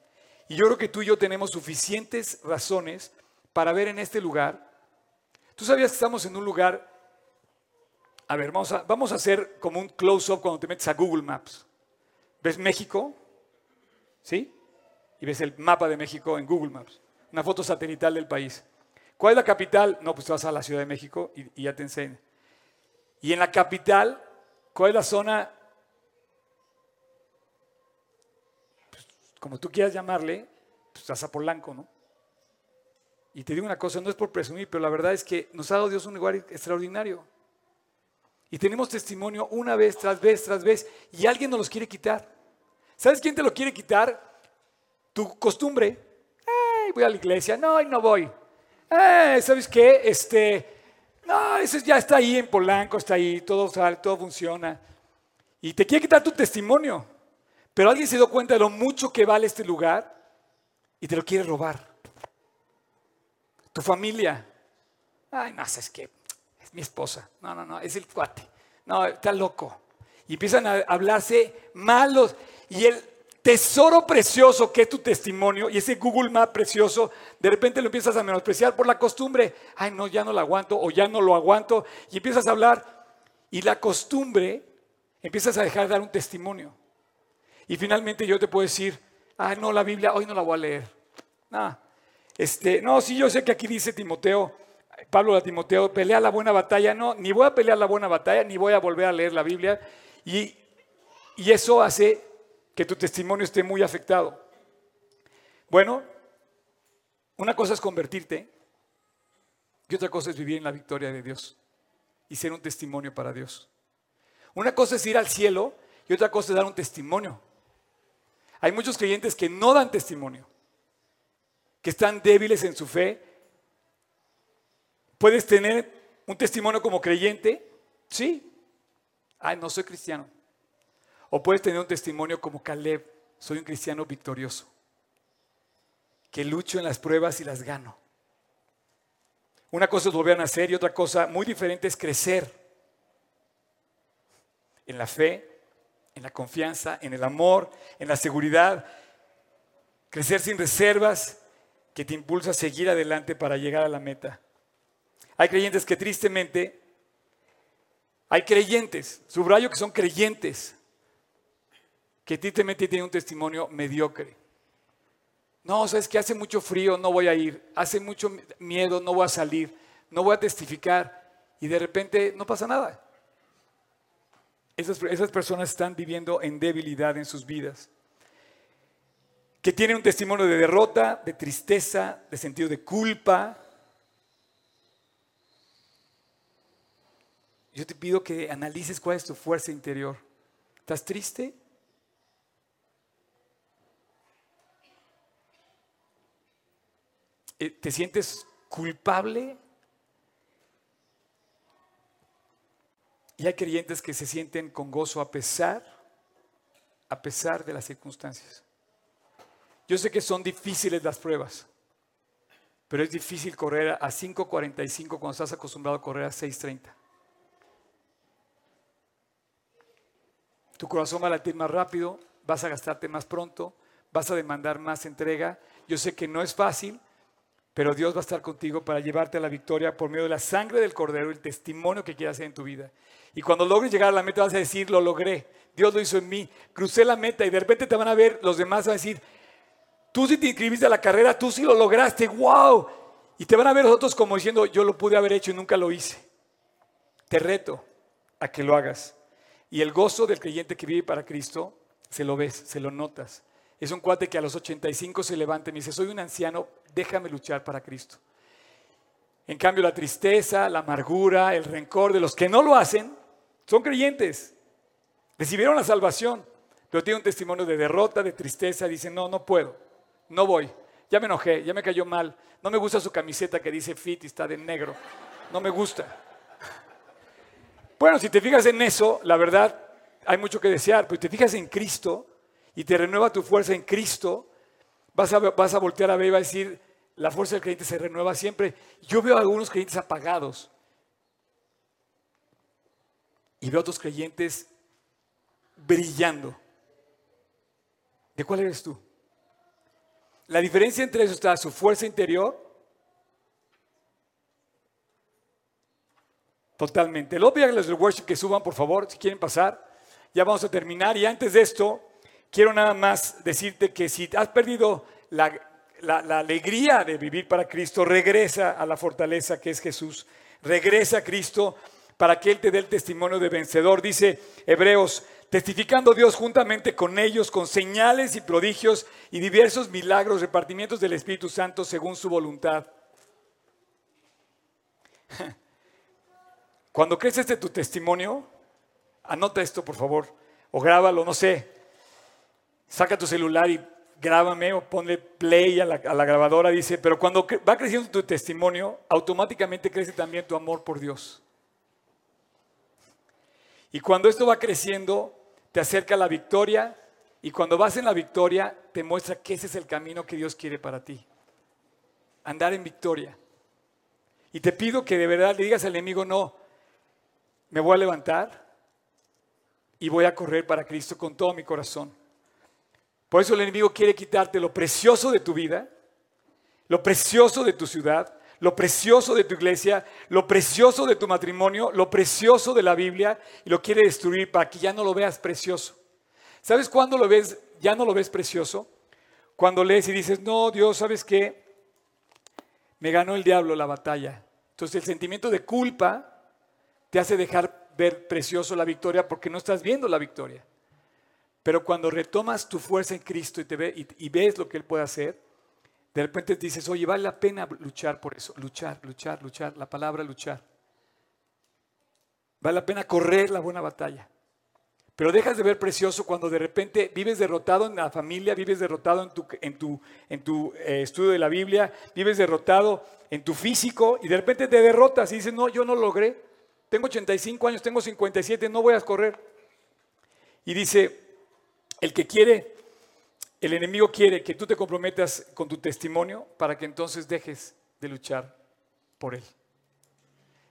Y yo creo que tú y yo tenemos suficientes razones para ver en este lugar. Tú sabías que estamos en un lugar a ver, vamos a, vamos a hacer como un close-up cuando te metes a Google Maps. ¿Ves México? ¿Sí? Y ves el mapa de México en Google Maps. Una foto satelital del país. ¿Cuál es la capital? No, pues te vas a la Ciudad de México y, ya te enseño. Y en la capital, ¿cuál es la zona? Pues, como tú quieras llamarle, pues estás a Polanco, ¿no? Y te digo una cosa, no es por presumir, pero la verdad es que nos ha dado Dios un lugar extraordinario. Y tenemos testimonio una vez tras vez tras vez y alguien nos los quiere quitar. ¿Sabes quién te lo quiere quitar? Tu costumbre. Ay, voy a la iglesia. No, no voy. ¿Sabes qué? Este, no, eso ya está ahí en Polanco, está ahí, todo sale, todo funciona. Y te quiere quitar tu testimonio. Pero alguien se dio cuenta de lo mucho que vale este lugar y te lo quiere robar. Tu familia. Ay, no, ¿sabes qué? mi esposa. No, no, no, es el cuate. No, está loco. Y empiezan a hablarse malos. Y el tesoro precioso que es tu testimonio y ese Google Map precioso, de repente lo empiezas a menospreciar por la costumbre. Ay, no, ya no lo aguanto o ya no lo aguanto. Y empiezas a hablar. Y la costumbre, empiezas a dejar de dar un testimonio. Y finalmente yo te puedo decir, ay, no, la Biblia hoy no la voy a leer. No, este, no, sí, yo sé que aquí dice Timoteo, Pablo a Timoteo, pelea la buena batalla. No, ni voy a pelear la buena batalla, ni voy a volver a leer la Biblia. Y, y eso hace que tu testimonio esté muy afectado. Bueno, una cosa es convertirte y otra cosa es vivir en la victoria de Dios y ser un testimonio para Dios. Una cosa es ir al cielo y otra cosa es dar un testimonio. Hay muchos creyentes que no dan testimonio, que están débiles en su fe ¿Puedes tener un testimonio como creyente? Sí. Ay, no soy cristiano. O puedes tener un testimonio como Caleb. Soy un cristiano victorioso. Que lucho en las pruebas y las gano. Una cosa es volver a nacer y otra cosa muy diferente es crecer. En la fe, en la confianza, en el amor, en la seguridad. Crecer sin reservas que te impulsa a seguir adelante para llegar a la meta. Hay creyentes que tristemente, hay creyentes, subrayo que son creyentes, que tristemente tienen un testimonio mediocre. No, sabes que hace mucho frío, no voy a ir, hace mucho miedo, no voy a salir, no voy a testificar y de repente no pasa nada. Esas, esas personas están viviendo en debilidad en sus vidas que tienen un testimonio de derrota, de tristeza, de sentido de culpa, Yo te pido que analices cuál es tu fuerza interior. ¿Estás triste? Eh, ¿Te sientes culpable? Y hay creyentes que se sienten con gozo a pesar, a pesar de las circunstancias. Yo sé que son difíciles las pruebas, pero es difícil correr a 5.45 cuando estás acostumbrado a correr a 6.30. Tu corazón va a latir más rápido, vas a gastarte más pronto, vas a demandar más entrega. Yo sé que no es fácil, pero Dios va a estar contigo para llevarte a la victoria por medio de la sangre del Cordero, el testimonio que quieras hacer en tu vida. Y cuando logres llegar a la meta vas a decir, lo logré, Dios lo hizo en mí, crucé la meta y de repente te van a ver, los demás van a decir, tú sí te inscribiste a la carrera, tú sí lo lograste, wow. Y te van a ver los otros como diciendo, yo lo pude haber hecho y nunca lo hice. Te reto a que lo hagas. Y el gozo del creyente que vive para Cristo, se lo ves, se lo notas. Es un cuate que a los 85 se levanta y me dice, soy un anciano, déjame luchar para Cristo. En cambio, la tristeza, la amargura, el rencor de los que no lo hacen, son creyentes. Recibieron la salvación, pero tienen un testimonio de derrota, de tristeza. Dicen, no, no puedo, no voy. Ya me enojé, ya me cayó mal. No me gusta su camiseta que dice fit y está de negro. No me gusta. Bueno, si te fijas en eso, la verdad, hay mucho que desear, pero si te fijas en Cristo y te renueva tu fuerza en Cristo, vas a, vas a voltear a ver y vas a decir, la fuerza del creyente se renueva siempre. Yo veo a algunos creyentes apagados y veo a otros creyentes brillando. ¿De cuál eres tú? La diferencia entre eso está su fuerza interior Totalmente. Los del worship que suban, por favor, si quieren pasar. Ya vamos a terminar. Y antes de esto, quiero nada más decirte que si has perdido la, la alegría de vivir para Cristo, regresa a la fortaleza que es Jesús. Regresa a Cristo para que Él te dé el testimonio de vencedor. Dice Hebreos, testificando Dios juntamente con ellos, con señales y prodigios y diversos milagros, repartimientos del Espíritu Santo según su voluntad. Cuando crees este tu testimonio, anota esto por favor, o grábalo, no sé. Saca tu celular y grábame o ponle play a la, grabadora, dice, pero cuando va creciendo tu testimonio, automáticamente crece también tu amor por Dios. Y cuando esto va creciendo, te acerca a la victoria y cuando vas en la victoria, te muestra que ese es el camino que Dios quiere para ti. Andar en victoria. Y te pido que de verdad le digas al enemigo, no, me voy a levantar y voy a correr para Cristo con todo mi corazón. Por eso el enemigo quiere quitarte lo precioso de tu vida, lo precioso de tu ciudad, lo precioso de tu iglesia, lo precioso de tu matrimonio, lo precioso de la Biblia y lo quiere destruir para que ya no lo veas precioso. ¿Sabes cuándo lo ves, ya no lo ves precioso? Cuando lees y dices, no, Dios, ¿sabes qué? Me ganó el diablo la batalla. Entonces el sentimiento de culpa te hace dejar ver precioso la victoria porque no estás viendo la victoria. Pero cuando retomas tu fuerza en Cristo y, te ve, y, ves lo que Él puede hacer, de repente dices, oye, vale la pena luchar por eso. Luchar, luchar, luchar. La palabra luchar. Vale la pena correr la buena batalla. Pero dejas de ver precioso cuando de repente vives derrotado en la familia, vives derrotado en tu, en tu, en tu eh, estudio de la Biblia, vives derrotado en tu físico y de repente te derrotas y dices, no, yo no lo logré. Tengo 85 años, tengo 57, no voy a correr. Y dice, el que quiere, el enemigo quiere que tú te comprometas con tu testimonio para que entonces dejes de luchar por él.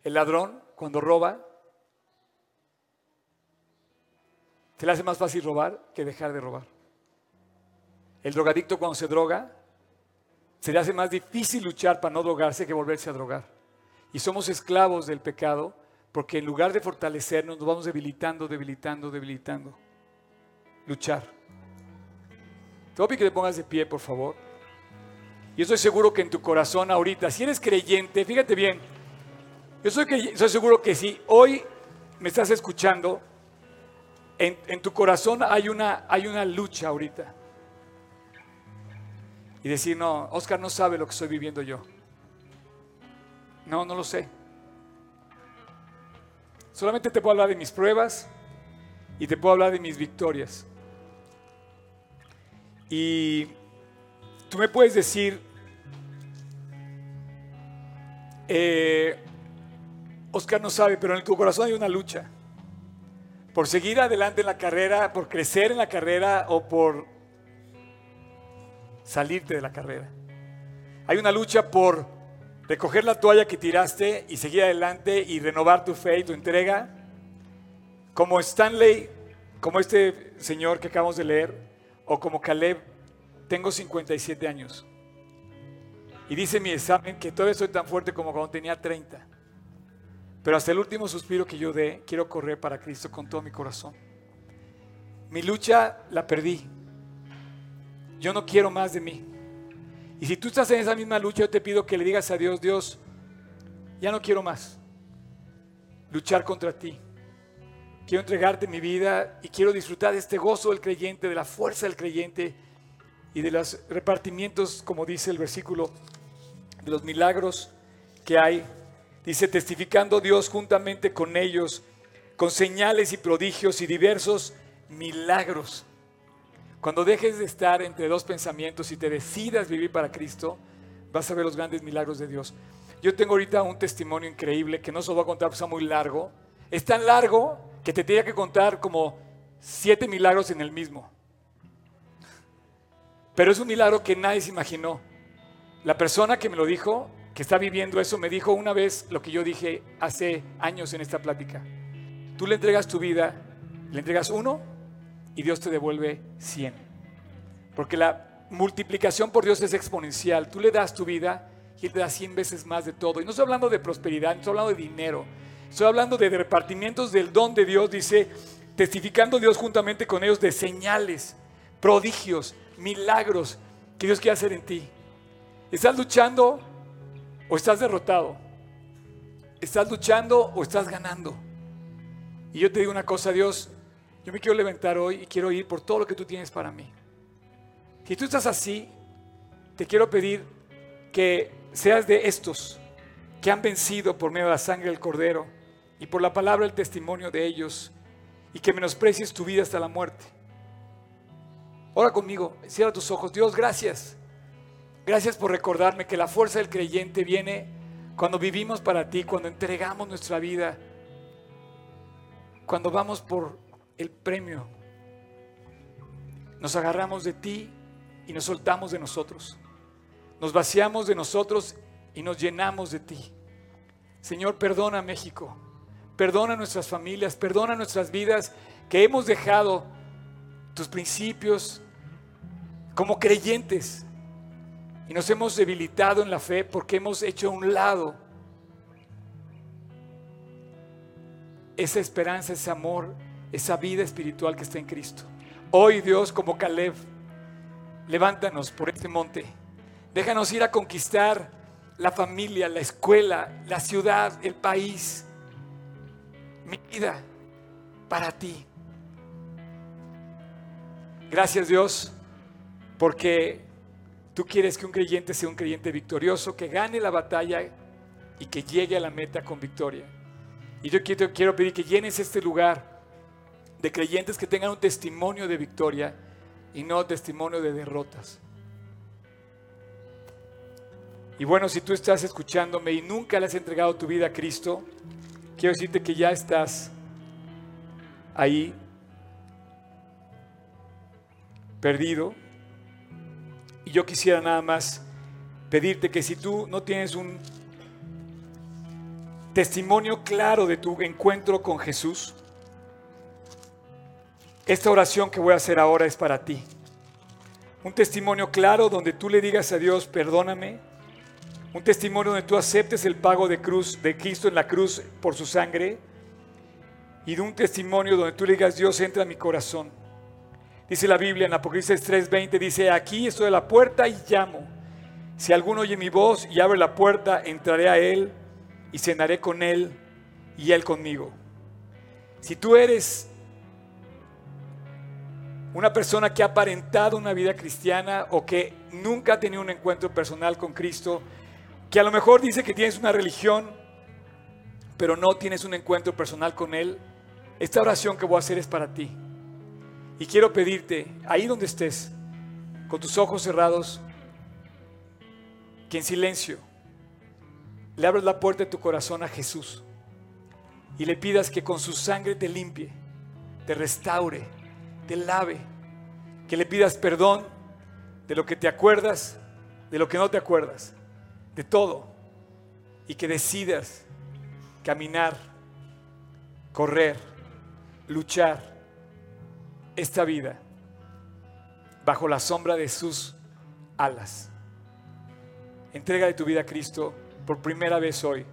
El ladrón, cuando roba, se le hace más fácil robar que dejar de robar. El drogadicto cuando se droga, se le hace más difícil luchar para no drogarse que volverse a drogar. Y somos esclavos del pecado porque en lugar de fortalecernos, nos vamos debilitando, debilitando, debilitando. Luchar. Te voy a pedir que te pongas de pie, por favor. Y estoy seguro que en tu corazón ahorita, si eres creyente, fíjate bien, yo soy, soy seguro que si hoy me estás escuchando, en, en, tu corazón hay una, hay una lucha ahorita. Y decir, no, Oscar no sabe lo que estoy viviendo yo. No, no lo sé. Solamente te puedo hablar de mis pruebas y te puedo hablar de mis victorias. Y tú me puedes decir, eh, Oscar no sabe, pero en tu corazón hay una lucha. Por seguir adelante en la carrera, por crecer en la carrera o por salirte de la carrera. Hay una lucha por recoger la toalla que tiraste y seguir adelante y renovar tu fe y tu entrega. Como Stanley, como este señor que acabamos de leer, o como Caleb, tengo 57 años. Y dice mi examen que todavía soy tan fuerte como cuando tenía 30. Pero hasta el último suspiro que yo dé, quiero correr para Cristo con todo mi corazón. Mi lucha la perdí. Yo no quiero más de mí. Y si tú estás en esa misma lucha, yo te pido que le digas a Dios, Dios, ya no quiero más luchar contra ti. Quiero entregarte mi vida y quiero disfrutar de este gozo del creyente, de la fuerza del creyente y de los repartimientos, como dice el versículo, de los milagros que hay. Dice, testificando Dios juntamente con ellos, con señales y prodigios y diversos milagros. Cuando dejes de estar entre dos pensamientos y te decidas vivir para Cristo, vas a ver los grandes milagros de Dios. Yo tengo ahorita un testimonio increíble que no se lo voy a contar porque está muy largo. Es tan largo que te tenía que contar como siete milagros en el mismo. Pero es un milagro que nadie se imaginó. La persona que me lo dijo, que está viviendo eso, me dijo una vez lo que yo dije hace años en esta plática. Tú le entregas tu vida, le entregas uno y Dios te devuelve cien. Porque la multiplicación por Dios es exponencial. Tú le das tu vida y Él te da cien veces más de todo. Y no estoy hablando de prosperidad, no estoy hablando de dinero. Estoy hablando de repartimientos del don de Dios, dice, testificando Dios juntamente con ellos de señales, prodigios, milagros que Dios quiere hacer en ti. ¿Estás luchando o estás derrotado? ¿Estás luchando o estás ganando? Y yo te digo una cosa, Dios, yo me quiero levantar hoy y quiero ir por todo lo que tú tienes para mí. Si tú estás así, te quiero pedir que seas de estos que han vencido por medio de la sangre del Cordero y por la palabra el testimonio de ellos y que menosprecies tu vida hasta la muerte. Ora conmigo, cierra tus ojos. Dios, gracias. Gracias por recordarme que la fuerza del creyente viene cuando vivimos para ti, cuando entregamos nuestra vida, cuando vamos por el premio. Nos agarramos de ti y nos soltamos de nosotros. Nos vaciamos de nosotros y nos llenamos de ti. Señor, perdona México. Perdona nuestras familias, perdona nuestras vidas que hemos dejado tus principios como creyentes y nos hemos debilitado en la fe porque hemos hecho a un lado esa esperanza, ese amor, esa vida espiritual que está en Cristo. Hoy Dios, como Caleb, levántanos por este monte. Déjanos ir a conquistar la familia, la escuela, la ciudad, el país mi vida para ti. Gracias Dios, porque tú quieres que un creyente sea un creyente victorioso, que gane la batalla y que llegue a la meta con victoria. Y yo quiero, quiero pedir que llenes este lugar de creyentes que tengan un testimonio de victoria y no testimonio de derrotas. Y bueno, si tú estás escuchándome y nunca le has entregado tu vida a Cristo, quiero decirte que ya estás ahí perdido. Y yo quisiera nada más pedirte que si tú no tienes un testimonio claro de tu encuentro con Jesús, esta oración que voy a hacer ahora es para ti. Un testimonio claro donde tú le digas a Dios, perdóname, un testimonio donde tú aceptes el pago de cruz de Cristo en la cruz por su sangre y de un testimonio donde tú le digas Dios entra a mi corazón. Dice la Biblia en Apocalipsis 3:20 dice, "Aquí estoy a la puerta y llamo. Si alguno oye mi voz y abre la puerta, entraré a él y cenaré con él y él conmigo." Si tú eres una persona que ha aparentado una vida cristiana o que nunca ha tenido un encuentro personal con Cristo, que a lo mejor dice que tienes una religión, pero no tienes un encuentro personal con Él, esta oración que voy a hacer es para ti. Y quiero pedirte, ahí donde estés, con tus ojos cerrados, que en silencio le abras la puerta de tu corazón a Jesús y le pidas que con su sangre te limpie, te restaure, te lave, que le pidas perdón de lo que te acuerdas, de lo que no te acuerdas de todo y que decidas caminar, correr, luchar esta vida bajo la sombra de sus alas. Entrega de tu vida a Cristo por primera vez hoy.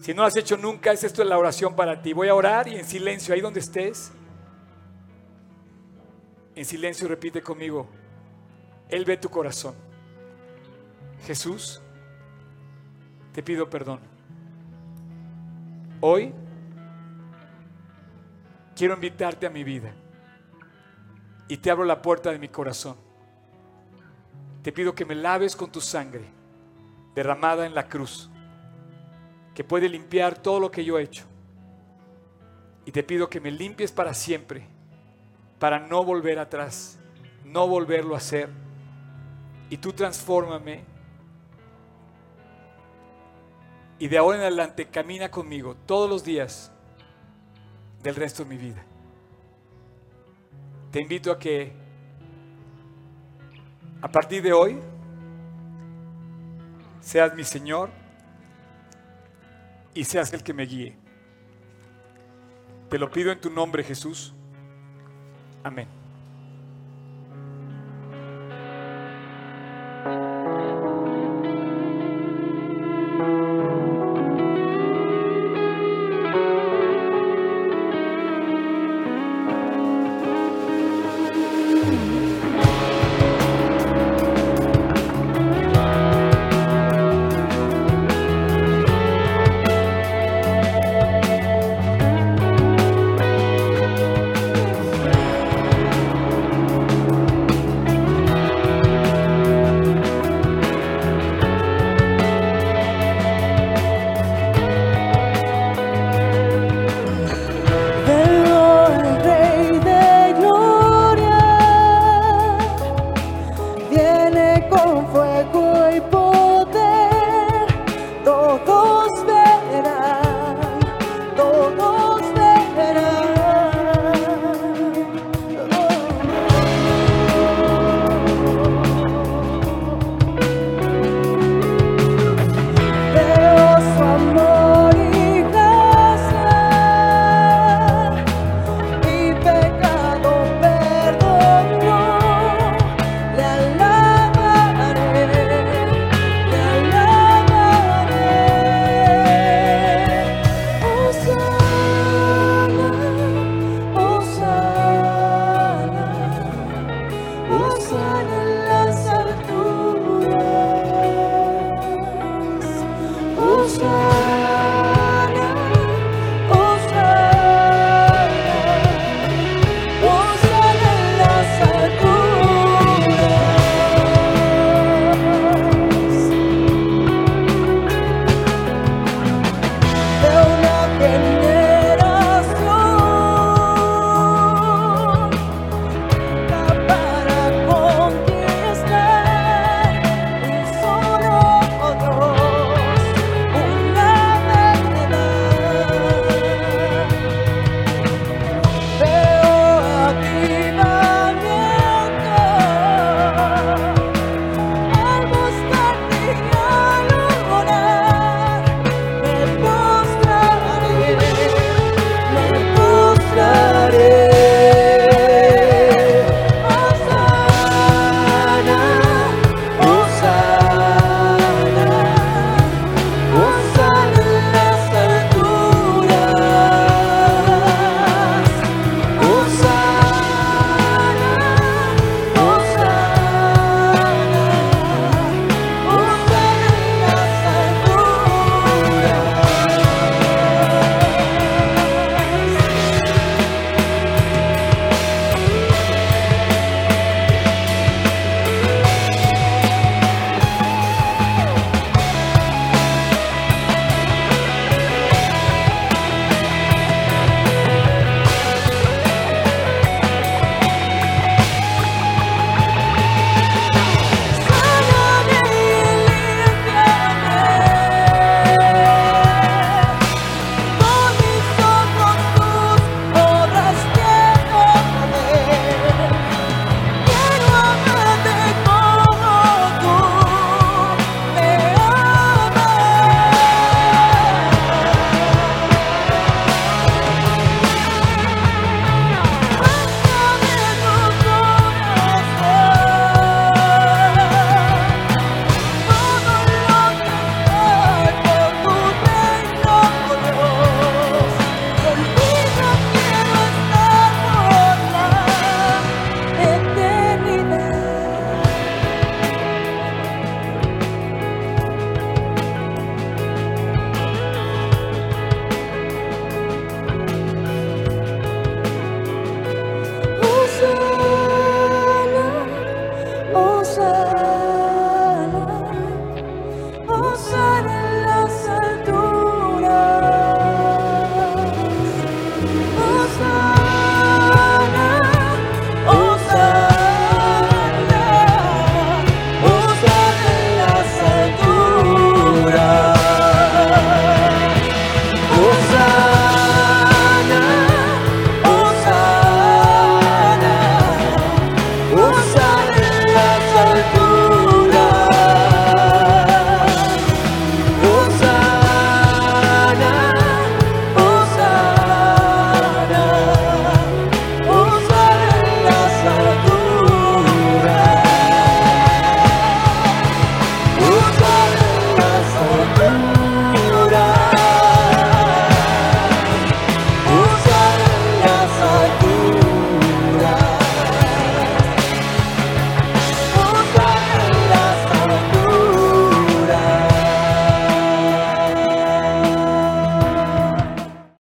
Si no lo has hecho nunca, es esto la oración para ti. Voy a orar y en silencio, ahí donde estés, en silencio repite conmigo, Él ve tu corazón. Jesús, te pido perdón. Hoy quiero invitarte a mi vida y te abro la puerta de mi corazón. Te pido que me laves con tu sangre derramada en la cruz, que puede limpiar todo lo que yo he hecho. Y te pido que me limpies para siempre, para no volver atrás, no volverlo a hacer. Y tú transfórmame. Y de ahora en adelante camina conmigo todos los días del resto de mi vida. Te invito a que a partir de hoy seas mi Señor y seas el que me guíe. Te lo pido en tu nombre, Jesús. Amén.